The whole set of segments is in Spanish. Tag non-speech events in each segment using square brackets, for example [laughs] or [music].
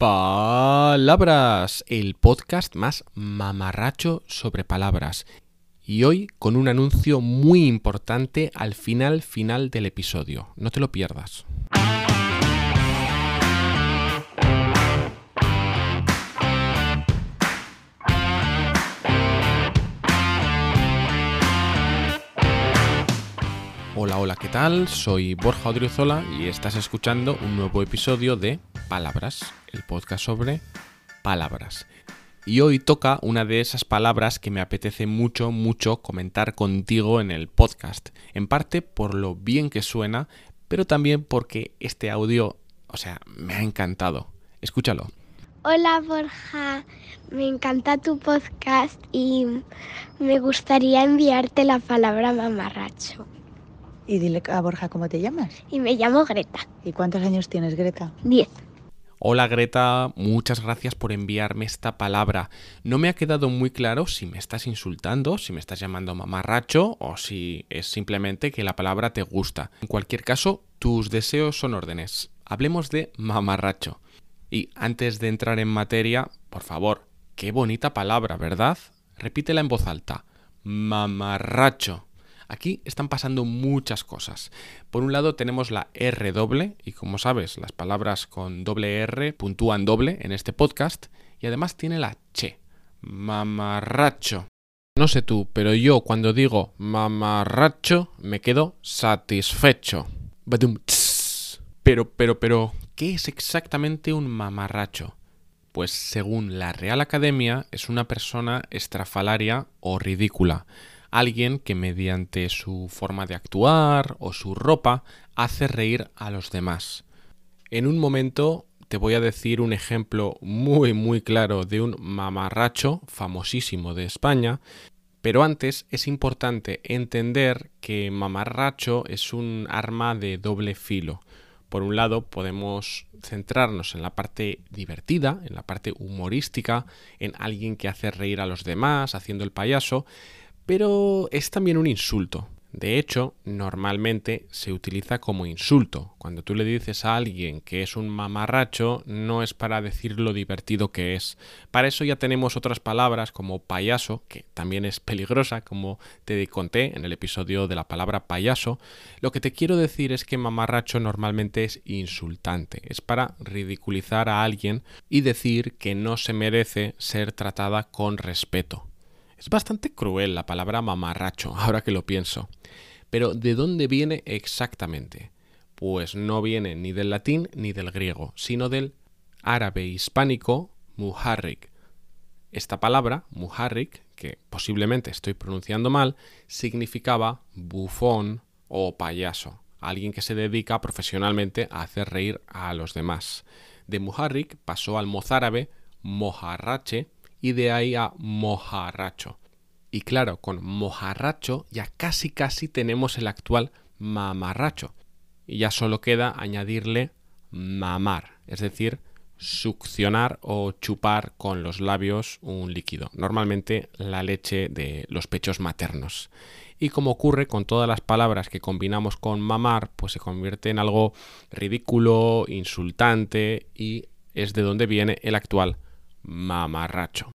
Palabras, el podcast más mamarracho sobre palabras. Y hoy con un anuncio muy importante al final final del episodio. No te lo pierdas. Hola, hola, ¿qué tal? Soy Borja Odriozola y estás escuchando un nuevo episodio de Palabras, el podcast sobre palabras. Y hoy toca una de esas palabras que me apetece mucho, mucho comentar contigo en el podcast. En parte por lo bien que suena, pero también porque este audio, o sea, me ha encantado. Escúchalo. Hola Borja, me encanta tu podcast y me gustaría enviarte la palabra mamarracho. Y dile a Borja cómo te llamas. Y me llamo Greta, ¿Y cuántos años tienes, Greta? 10. Hola Greta, muchas gracias por enviarme esta palabra. No me ha quedado muy claro si me estás insultando, si me estás llamando mamarracho o si es simplemente que la palabra te gusta. En cualquier caso, tus deseos son órdenes. Hablemos de mamarracho. Y antes de entrar en materia, por favor, qué bonita palabra, ¿verdad? Repítela en voz alta. Mamarracho. Aquí están pasando muchas cosas. Por un lado tenemos la R doble, y como sabes, las palabras con doble R puntúan doble en este podcast, y además tiene la Che, mamarracho. No sé tú, pero yo cuando digo mamarracho me quedo satisfecho. Pero, pero, pero, ¿qué es exactamente un mamarracho? Pues según la Real Academia es una persona estrafalaria o ridícula alguien que mediante su forma de actuar o su ropa hace reír a los demás. En un momento te voy a decir un ejemplo muy muy claro de un mamarracho famosísimo de España, pero antes es importante entender que mamarracho es un arma de doble filo. Por un lado, podemos centrarnos en la parte divertida, en la parte humorística, en alguien que hace reír a los demás, haciendo el payaso, pero es también un insulto. De hecho, normalmente se utiliza como insulto. Cuando tú le dices a alguien que es un mamarracho, no es para decir lo divertido que es. Para eso ya tenemos otras palabras como payaso, que también es peligrosa, como te conté en el episodio de la palabra payaso. Lo que te quiero decir es que mamarracho normalmente es insultante. Es para ridiculizar a alguien y decir que no se merece ser tratada con respeto. Es bastante cruel la palabra mamarracho, [laughs] ahora que lo pienso. Pero ¿de dónde viene exactamente? Pues no viene ni del latín ni del griego, sino del árabe hispánico muharrik. Esta palabra, muharrik, que posiblemente estoy pronunciando mal, significaba bufón o payaso, alguien que se dedica profesionalmente a hacer reír a los demás. De muharrik pasó al mozárabe mojarrache, y de ahí a mojarracho. Y claro, con mojarracho ya casi casi tenemos el actual mamarracho. Y ya solo queda añadirle mamar, es decir, succionar o chupar con los labios un líquido, normalmente la leche de los pechos maternos. Y como ocurre con todas las palabras que combinamos con mamar, pues se convierte en algo ridículo, insultante y es de donde viene el actual mamarracho.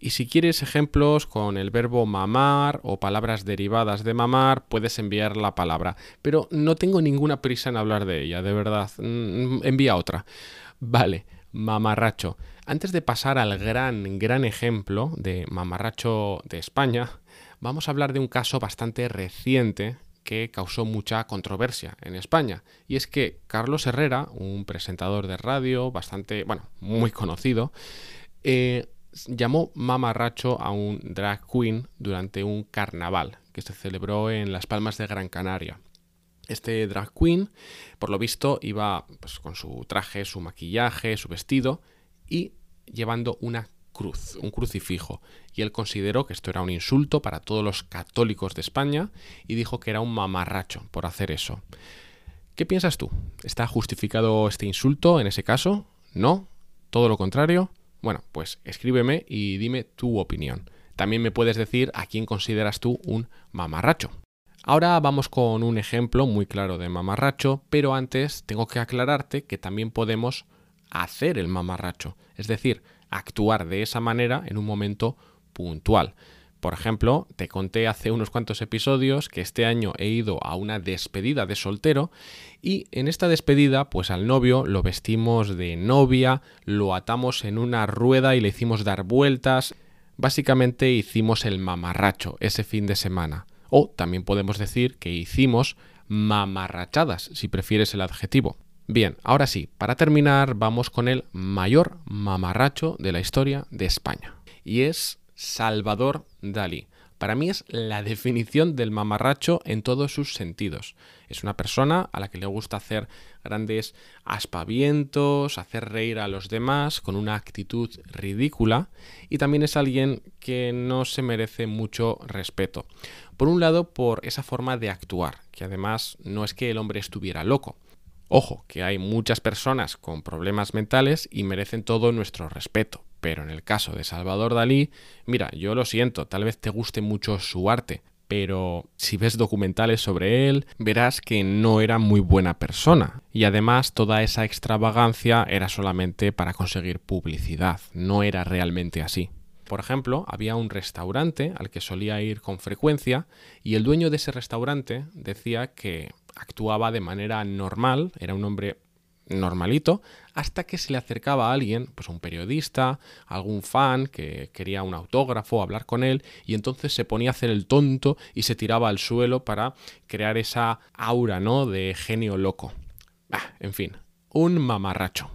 Y si quieres ejemplos con el verbo mamar o palabras derivadas de mamar, puedes enviar la palabra. Pero no tengo ninguna prisa en hablar de ella, de verdad. Mm, envía otra. Vale, mamarracho. Antes de pasar al gran, gran ejemplo de mamarracho de España, vamos a hablar de un caso bastante reciente que causó mucha controversia en España. Y es que Carlos Herrera, un presentador de radio bastante, bueno, muy conocido, eh, llamó mamarracho a un drag queen durante un carnaval que se celebró en Las Palmas de Gran Canaria. Este drag queen, por lo visto, iba pues, con su traje, su maquillaje, su vestido y llevando una cruz, un crucifijo. Y él consideró que esto era un insulto para todos los católicos de España y dijo que era un mamarracho por hacer eso. ¿Qué piensas tú? ¿Está justificado este insulto en ese caso? ¿No? ¿Todo lo contrario? Bueno, pues escríbeme y dime tu opinión. También me puedes decir a quién consideras tú un mamarracho. Ahora vamos con un ejemplo muy claro de mamarracho, pero antes tengo que aclararte que también podemos hacer el mamarracho, es decir, actuar de esa manera en un momento puntual. Por ejemplo, te conté hace unos cuantos episodios que este año he ido a una despedida de soltero y en esta despedida pues al novio lo vestimos de novia, lo atamos en una rueda y le hicimos dar vueltas. Básicamente hicimos el mamarracho ese fin de semana. O también podemos decir que hicimos mamarrachadas, si prefieres el adjetivo. Bien, ahora sí, para terminar vamos con el mayor mamarracho de la historia de España. Y es Salvador Dalí. Para mí es la [laughs] definición del mamarracho en todos sus sentidos. Es una persona a la que le gusta hacer grandes aspavientos, hacer reír a los demás con una actitud ridícula y también es alguien que no se merece mucho respeto. Por un lado, por esa forma de actuar, que además no es que el hombre estuviera loco. Ojo, que hay muchas personas con problemas mentales y merecen todo nuestro respeto. Pero en el caso de Salvador Dalí, mira, yo lo siento, tal vez te guste mucho su arte, pero si ves documentales sobre él, verás que no era muy buena persona. Y además toda esa extravagancia era solamente para conseguir publicidad, no era realmente así. Por ejemplo, había un restaurante al que solía ir con frecuencia y el dueño de ese restaurante decía que actuaba de manera normal, era un hombre normalito, hasta que se le acercaba a alguien, pues un periodista, algún fan que quería un autógrafo, hablar con él, y entonces se ponía a hacer el tonto y se tiraba al suelo para crear esa aura, ¿no? De genio loco. en fin, un mamarracho.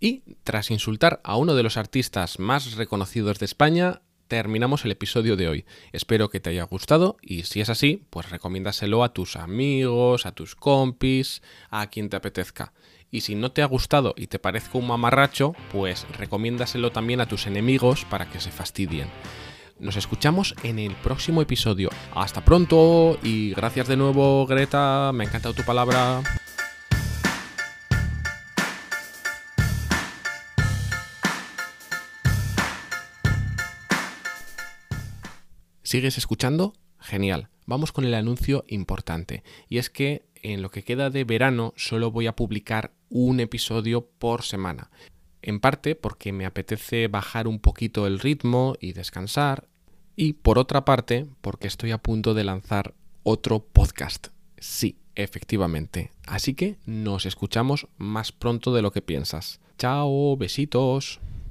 Y tras insultar a uno de los artistas más reconocidos de España, terminamos el episodio de hoy. Espero que te haya gustado y si es así, pues recomiéndaselo a tus amigos, a tus compis, a quien te apetezca. Y si no te ha gustado y te parezca un mamarracho, pues recomiéndaselo también a tus enemigos para que se fastidien. Nos escuchamos en el próximo episodio. Hasta pronto y gracias de nuevo Greta, me ha encantado tu palabra. ¿Sigues escuchando? Genial. Vamos con el anuncio importante. Y es que en lo que queda de verano solo voy a publicar un episodio por semana. En parte porque me apetece bajar un poquito el ritmo y descansar. Y por otra parte porque estoy a punto de lanzar otro podcast. Sí, efectivamente. Así que nos escuchamos más pronto de lo que piensas. Chao, besitos.